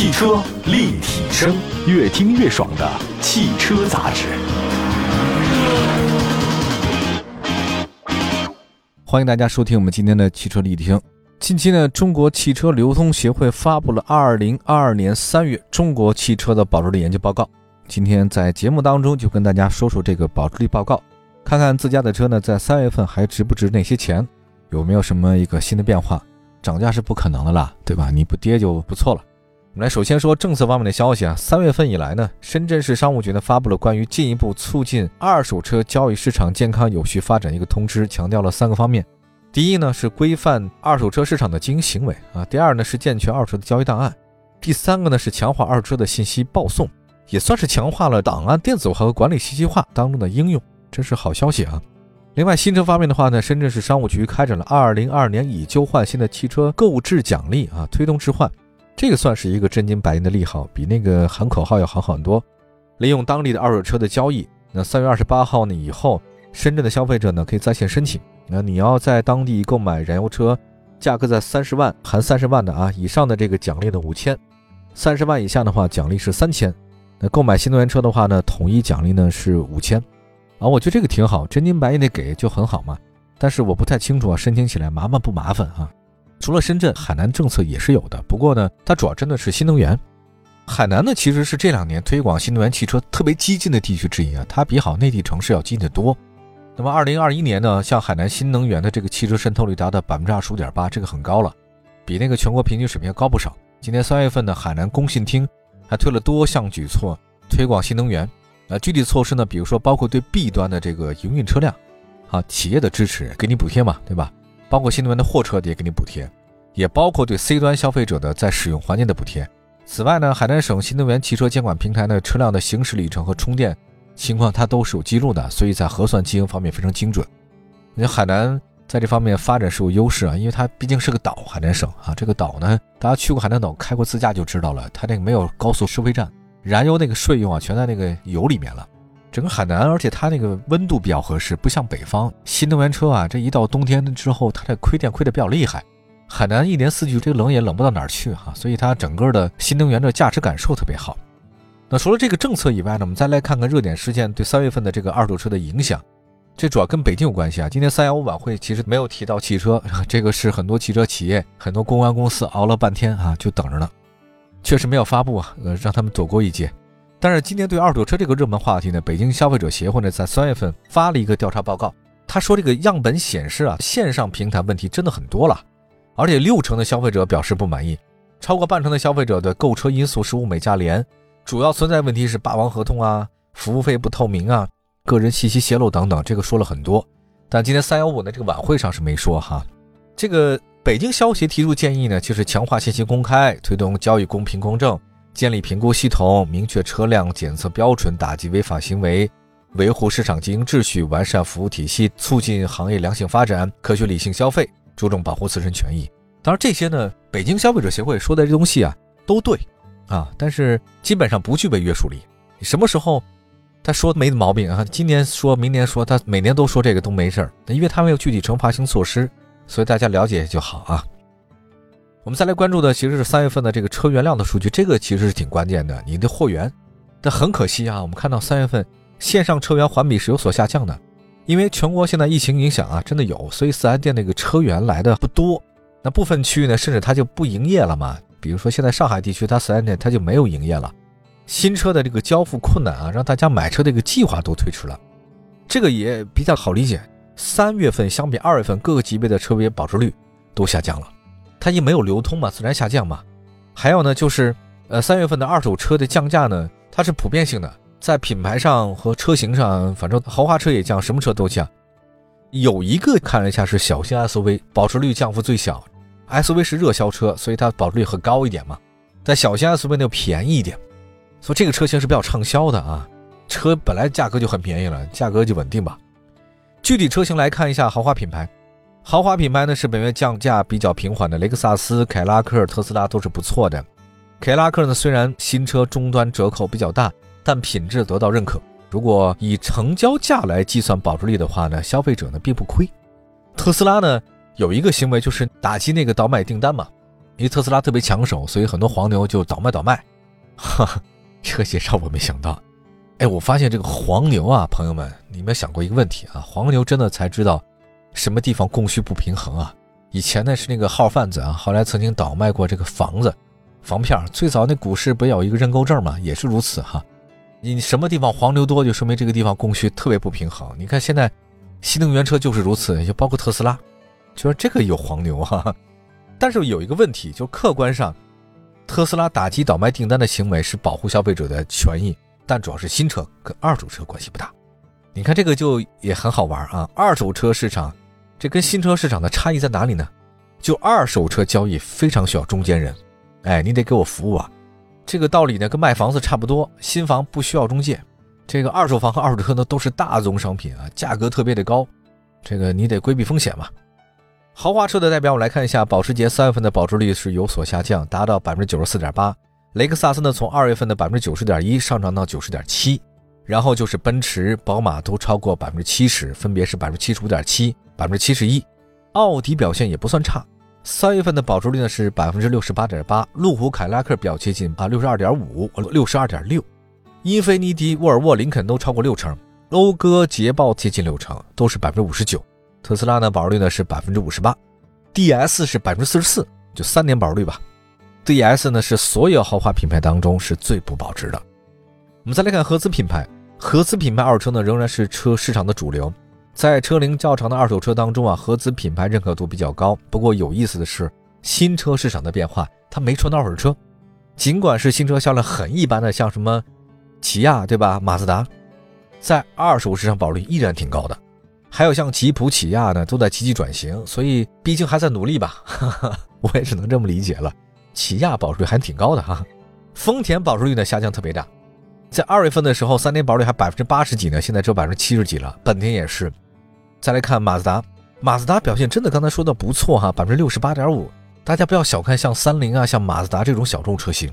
汽车立体声，越听越爽的汽车杂志。欢迎大家收听我们今天的汽车立体声。近期呢，中国汽车流通协会发布了二零二二年三月中国汽车的保值率研究报告。今天在节目当中就跟大家说说这个保值率报告，看看自家的车呢在三月份还值不值那些钱，有没有什么一个新的变化？涨价是不可能的啦，对吧？你不跌就不错了。来首先说政策方面的消息啊，三月份以来呢，深圳市商务局呢发布了关于进一步促进二手车交易市场健康有序发展一个通知，强调了三个方面。第一呢是规范二手车市场的经营行为啊，第二呢是健全二手车的交易档案，第三个呢是强化二手车的信息报送，也算是强化了档案电子化和管理信息化当中的应用，这是好消息啊。另外，新车方面的话呢，深圳市商务局开展了二零二二年以旧换新的汽车购置奖励啊，推动置换。这个算是一个真金白银的利好，比那个喊口号要好很多。利用当地的二手车的交易，那三月二十八号呢以后，深圳的消费者呢可以在线申请。那你要在当地购买燃油车，价格在三十万含三十万的啊以上的这个奖励的五千，三十万以下的话奖励是三千。那购买新能源车的话呢，统一奖励呢是五千。啊，我觉得这个挺好，真金白银的给就很好嘛。但是我不太清楚啊，申请起来麻烦不麻烦啊？除了深圳，海南政策也是有的，不过呢，它主要针对是新能源。海南呢，其实是这两年推广新能源汽车特别激进的地区之一啊，它比好内地城市要激进的多。那么，二零二一年呢，像海南新能源的这个汽车渗透率达到百分之二十五点八，这个很高了，比那个全国平均水平要高不少。今年三月份呢，海南工信厅还推了多项举措推广新能源。呃，具体措施呢，比如说包括对 B 端的这个营运车辆，啊，企业的支持，给你补贴嘛，对吧？包括新能源的货车也给你补贴，也包括对 C 端消费者的在使用环境的补贴。此外呢，海南省新能源汽车监管平台呢，车辆的行驶里程和充电情况它都是有记录的，所以在核算经营方面非常精准。你海南在这方面发展是有优势啊，因为它毕竟是个岛，海南省啊，这个岛呢，大家去过海南岛开过自驾就知道了，它那个没有高速收费站，燃油那个税用啊全在那个油里面了。整个海南，而且它那个温度比较合适，不像北方新能源车啊，这一到冬天之后，它这亏电亏的比较厉害。海南一年四季这个冷也冷不到哪儿去哈，所以它整个的新能源的驾驶感受特别好。那除了这个政策以外呢，我们再来看看热点事件对三月份的这个二手车的影响。这主要跟北京有关系啊。今天三幺五晚会其实没有提到汽车，这个是很多汽车企业、很多公关公司熬了半天啊，就等着呢，确实没有发布啊，呃，让他们躲过一劫。但是今年对二手车这个热门话题呢，北京消费者协会呢在三月份发了一个调查报告，他说这个样本显示啊，线上平台问题真的很多了，而且六成的消费者表示不满意，超过半成的消费者的购车因素是物美价廉，主要存在问题是霸王合同啊、服务费不透明啊、个人信息泄露等等，这个说了很多。但今天三幺五呢这个晚会上是没说哈，这个北京消协提出建议呢，就是强化信息公开，推动交易公平公正。建立评估系统，明确车辆检测标准，打击违法行为，维护市场经营秩序，完善服务体系，促进行业良性发展，科学理性消费，注重保护自身权益。当然，这些呢，北京消费者协会说的这东西啊，都对啊，但是基本上不具备约束力。你什么时候他说没毛病啊？今年说，明年说，他每年都说这个都没事儿，因为他没有具体惩罚性措施，所以大家了解就好啊。我们再来关注的其实是三月份的这个车源量的数据，这个其实是挺关键的。你的货源，但很可惜啊，我们看到三月份线上车源环比是有所下降的，因为全国现在疫情影响啊，真的有，所以四 S 店那个车源来的不多。那部分区域呢，甚至它就不营业了嘛。比如说现在上海地区，它四 S 店它就没有营业了。新车的这个交付困难啊，让大家买车这个计划都推迟了。这个也比较好理解，三月份相比二月份各个级别的车别保值率都下降了。它一没有流通嘛，自然下降嘛。还有呢，就是呃，三月份的二手车的降价呢，它是普遍性的，在品牌上和车型上，反正豪华车也降，什么车都降。有一个看了一下是小型 SUV，保值率降幅最小。SUV 是热销车，所以它保值率会高一点嘛。但小型 SUV 那便宜一点，所以这个车型是比较畅销的啊。车本来价格就很便宜了，价格就稳定吧。具体车型来看一下豪华品牌。豪华品牌呢是本月降价比较平缓的，雷克萨斯、凯拉克、特斯拉都是不错的。凯拉克呢虽然新车终端折扣比较大，但品质得到认可。如果以成交价来计算保值率的话呢，消费者呢并不亏。特斯拉呢有一个行为就是打击那个倒卖订单嘛，因为特斯拉特别抢手，所以很多黄牛就倒卖倒卖。哈哈，这个介绍我没想到。哎，我发现这个黄牛啊，朋友们，你们想过一个问题啊？黄牛真的才知道什么地方供需不平衡啊？以前呢是那个号贩子啊，后来曾经倒卖过这个房子、房票。最早那股市不有一个认购证吗，也是如此哈。你什么地方黄牛多，就说明这个地方供需特别不平衡。你看现在新能源车就是如此，就包括特斯拉，就说这个有黄牛哈。但是有一个问题，就客观上。特斯拉打击倒卖订单的行为是保护消费者的权益，但主要是新车跟二手车关系不大。你看这个就也很好玩啊！二手车市场这跟新车市场的差异在哪里呢？就二手车交易非常需要中间人，哎，你得给我服务啊。这个道理呢跟卖房子差不多，新房不需要中介，这个二手房和二手车呢都是大宗商品啊，价格特别的高，这个你得规避风险嘛。豪华车的代表，我来看一下，保时捷三月份的保值率是有所下降，达到百分之九十四点八。雷克萨斯呢，从二月份的百分之九十点一上涨到九十点七。然后就是奔驰、宝马都超过百分之七十，分别是百分之七十五点七、百分之七十一。奥迪表现也不算差，三月份的保值率呢是百分之六十八点八。路虎、凯迪拉克表接近啊六十二点五、六十二点六。英菲尼迪、沃尔沃、林肯都超过六成，讴歌、捷豹接近六成，都是百分之五十九。特斯拉呢，保值率呢是百分之五十八，DS 是百分之四十四，就三年保值率吧。DS 呢是所有豪华品牌当中是最不保值的。我们再来看合资品牌，合资品牌二手车呢仍然是车市场的主流，在车龄较长的二手车当中啊，合资品牌认可度比较高。不过有意思的是，新车市场的变化它没传到二手车，尽管是新车销量很一般的，像什么起亚对吧，马自达，在二手市场保率依然挺高的。还有像吉普、起亚呢，都在积极转型，所以毕竟还在努力吧。我也只能这么理解了。起亚保值率还挺高的哈。丰田保值率呢下降特别大，在二月份的时候，三年保率还百分之八十几呢，现在只有百分之七十几了。本田也是。再来看马自达，马自达表现真的刚才说的不错哈，百分之六十八点五。大家不要小看像三菱啊、像马自达这种小众车型，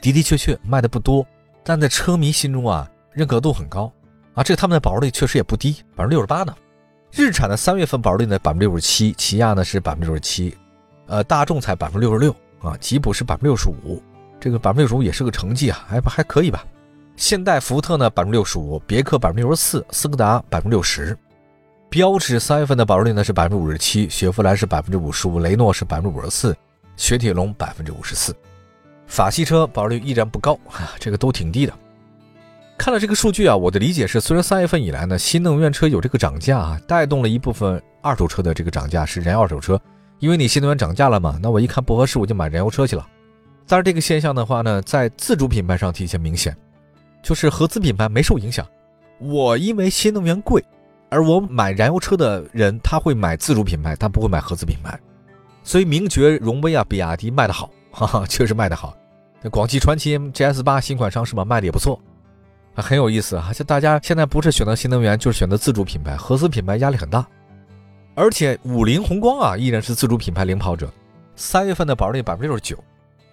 的的确确卖的不多，但在车迷心中啊，认可度很高。啊，这他们的保值率确实也不低，百分之六十八呢。日产的三月份保值率呢百分之六十七，起亚呢是百分之六十七，呃，大众才百分之六十六啊，吉普是百分之六十五，这个百分之六十五也是个成绩啊，还还可以吧。现代、福特呢百分之六十五，别克百分之六十四，斯柯达百分之六十。标致三月份的保值率呢是百分之五十七，雪佛兰是百分之五十五，雷诺是百分之五十四，雪铁龙百分之五十四。法系车保值率依然不高啊，这个都挺低的。看了这个数据啊，我的理解是，虽然三月份以来呢，新能源车有这个涨价啊，带动了一部分二手车的这个涨价，是燃油二手车，因为你新能源涨价了嘛，那我一看不合适，我就买燃油车去了。但是这个现象的话呢，在自主品牌上体现明显，就是合资品牌没受影响。我因为新能源贵，而我买燃油车的人他会买自主品牌，他不会买合资品牌，所以名爵、荣威啊、比亚迪卖得好，哈哈，确实卖得好。那广汽传祺 GS 八新款上市嘛，卖的也不错。很有意思啊！就大家现在不是选择新能源，就是选择自主品牌，合资品牌压力很大。而且五菱宏光啊，依然是自主品牌领跑者，三月份的保值率百分之六十九，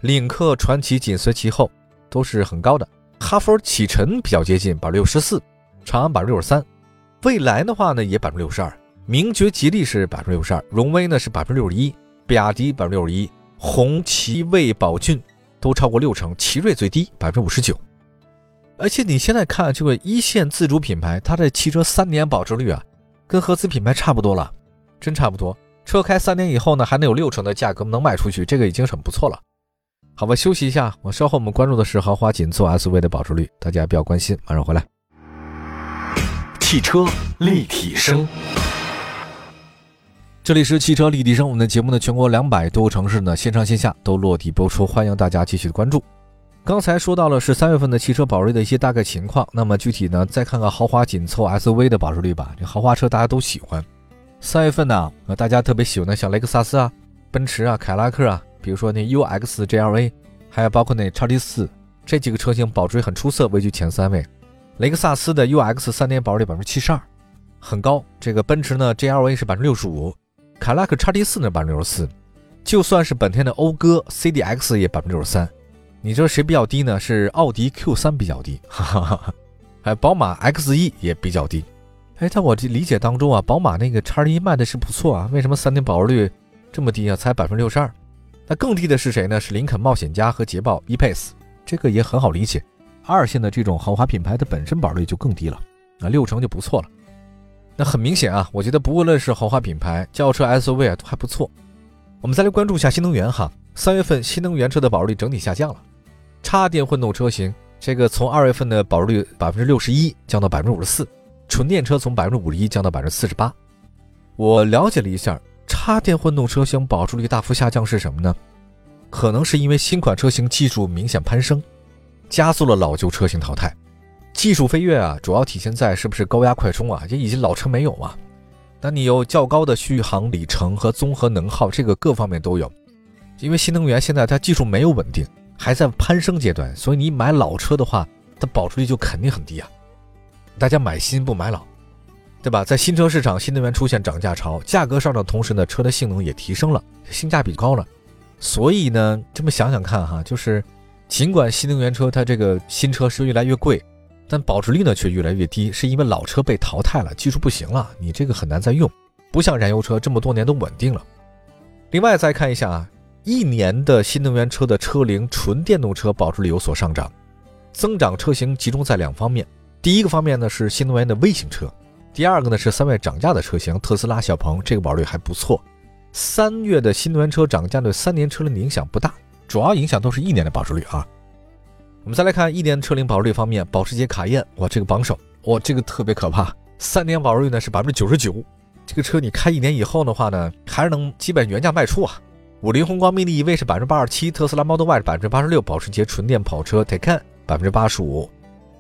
领克、传祺紧随其后，都是很高的。哈弗、启辰比较接近，百分之六十四，长安百分之六十三，蔚来的话呢也百分之六十二，名爵、吉利是百分之六十二，荣威呢是百分之六十一，比亚迪百分之六十一，红旗、魏、宝骏都超过六成，奇瑞最低百分之五十九。而且你现在看这个一线自主品牌，它的汽车三年保值率啊，跟合资品牌差不多了，真差不多。车开三年以后呢，还能有六成的价格能卖出去，这个已经很不错了。好吧，休息一下，我稍后我们关注的是豪华紧凑 SUV 的保值率，大家比较关心，马上回来。汽车立体声，这里是汽车立体声，我们的节目呢，全国两百多个城市呢，线上线下都落地播出，欢迎大家继续关注。刚才说到了是三月份的汽车保值率的一些大概情况，那么具体呢，再看看豪华紧凑 SUV 的保值率吧。这豪华车大家都喜欢，三月份呢，呃，大家特别喜欢的像雷克萨斯啊、奔驰啊、凯迪拉克啊，比如说那 UX GLA，还有包括那叉 T 四这几个车型保值率很出色，位居前三位。雷克萨斯的 UX 三年保值率百分之七十二，很高。这个奔驰呢 GLA 是百分之六十五，凯迪拉克叉 T 四呢百分之六十四，就算是本田的讴歌 CDX 也百分之六十三。你说谁比较低呢？是奥迪 Q 三比较低，哈哈哈。还有宝马 X 一也比较低。哎，在我这理解当中啊，宝马那个叉一卖的是不错啊，为什么三年保值率这么低啊？才百分之六十二。那更低的是谁呢？是林肯冒险家和捷豹 E-Pace，这个也很好理解。二线的这种豪华品牌的本身保值率就更低了，啊，六成就不错了。那很明显啊，我觉得不论是豪华品牌、轿车、SUV 啊，都还不错。我们再来关注一下新能源哈，三月份新能源车的保值率整体下降了，插电混动车型这个从二月份的保值率百分之六十一降到百分之五十四，纯电车从百分之五十一降到百分之四十八。我了解了一下。插电混动车型保值率大幅下降是什么呢？可能是因为新款车型技术明显攀升，加速了老旧车型淘汰。技术飞跃啊，主要体现在是不是高压快充啊？这以前老车没有嘛。那你有较高的续航里程和综合能耗，这个各方面都有。因为新能源现在它技术没有稳定，还在攀升阶段，所以你买老车的话，它保值率就肯定很低啊。大家买新不买老。对吧？在新车市场，新能源出现涨价潮，价格上涨同时呢，车的性能也提升了，性价比高了。所以呢，这么想想看哈，就是尽管新能源车它这个新车是越来越贵，但保值率呢却越来越低，是因为老车被淘汰了，技术不行了，你这个很难再用，不像燃油车这么多年都稳定了。另外再看一下啊，一年的新能源车的车龄，纯电动车保值率有所上涨，增长车型集中在两方面，第一个方面呢是新能源的微型车。第二个呢是三月涨价的车型，特斯拉、小鹏，这个保值率还不错。三月的新能源车涨价对三年车龄的影响不大，主要影响都是一年的保值率啊。我们再来看一年车龄保值率方面，保时捷卡宴，哇，这个榜首，哇，这个特别可怕，三年保值率呢是百分之九十九。这个车你开一年以后的话呢，还是能基本原价卖出啊。五菱宏光 mini EV 是百分之八十七，特斯拉 Model Y 是百分之八十六，保时捷纯电跑车 Taycan 百分之八十五。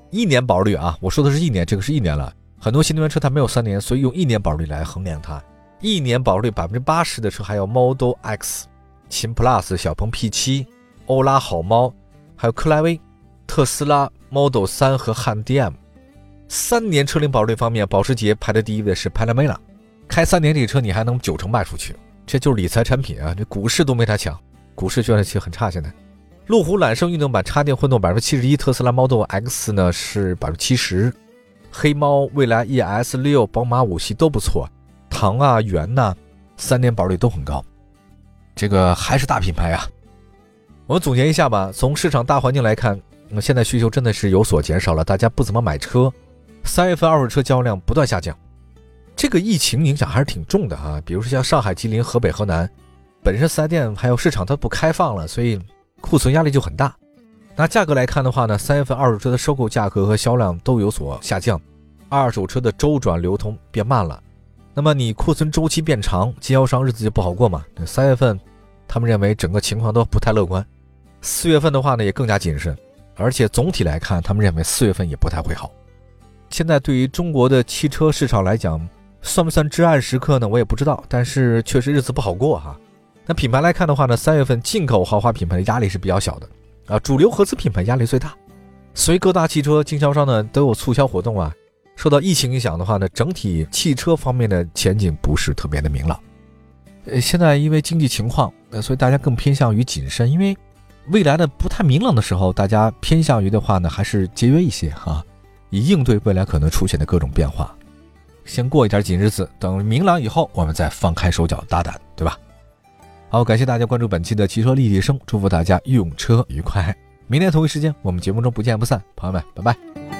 一年保值率啊，我说的是一年，这个是一年了。很多新能源车它没有三年，所以用一年保值率来衡量它。一年保值率百分之八十的车还有 Model X、秦 Plus、小鹏 P7、欧拉好猫，还有克莱威、特斯拉 Model 3和汉 DM。三年车龄保值率方面，保时捷排在第一位的是 Panamera，开三年这个车你还能九成卖出去，这就是理财产品啊！这股市都没它强，股市确实很差现在。路虎揽胜运动版插电混动百分之七十一，特斯拉 Model X 呢是百分之七十。黑猫、蔚来 ES 六、宝马五系都不错，唐啊、元呐，三年保率都很高，这个还是大品牌啊。我们总结一下吧，从市场大环境来看，那现在需求真的是有所减少了，大家不怎么买车。三月份二手车交易量不断下降，这个疫情影响还是挺重的啊。比如说像上海、吉林、河北、河南，本身四 S 店还有市场它不开放了，所以库存压力就很大。拿价格来看的话呢，三月份二手车的收购价格和销量都有所下降，二手车的周转流通变慢了。那么你库存周期变长，经销商日子就不好过嘛。三月份，他们认为整个情况都不太乐观。四月份的话呢，也更加谨慎，而且总体来看，他们认为四月份也不太会好。现在对于中国的汽车市场来讲，算不算至暗时刻呢？我也不知道，但是确实日子不好过哈。那品牌来看的话呢，三月份进口豪华品牌的压力是比较小的。啊，主流合资品牌压力最大，所以各大汽车经销商呢都有促销活动啊。受到疫情影响的话呢，整体汽车方面的前景不是特别的明朗。呃，现在因为经济情况，呃，所以大家更偏向于谨慎，因为未来的不太明朗的时候，大家偏向于的话呢，还是节约一些哈，以应对未来可能出现的各种变化。先过一点紧日子，等明朗以后，我们再放开手脚大胆，对吧？好，感谢大家关注本期的汽车立体声，祝福大家用车愉快。明天同一时间，我们节目中不见不散，朋友们，拜拜。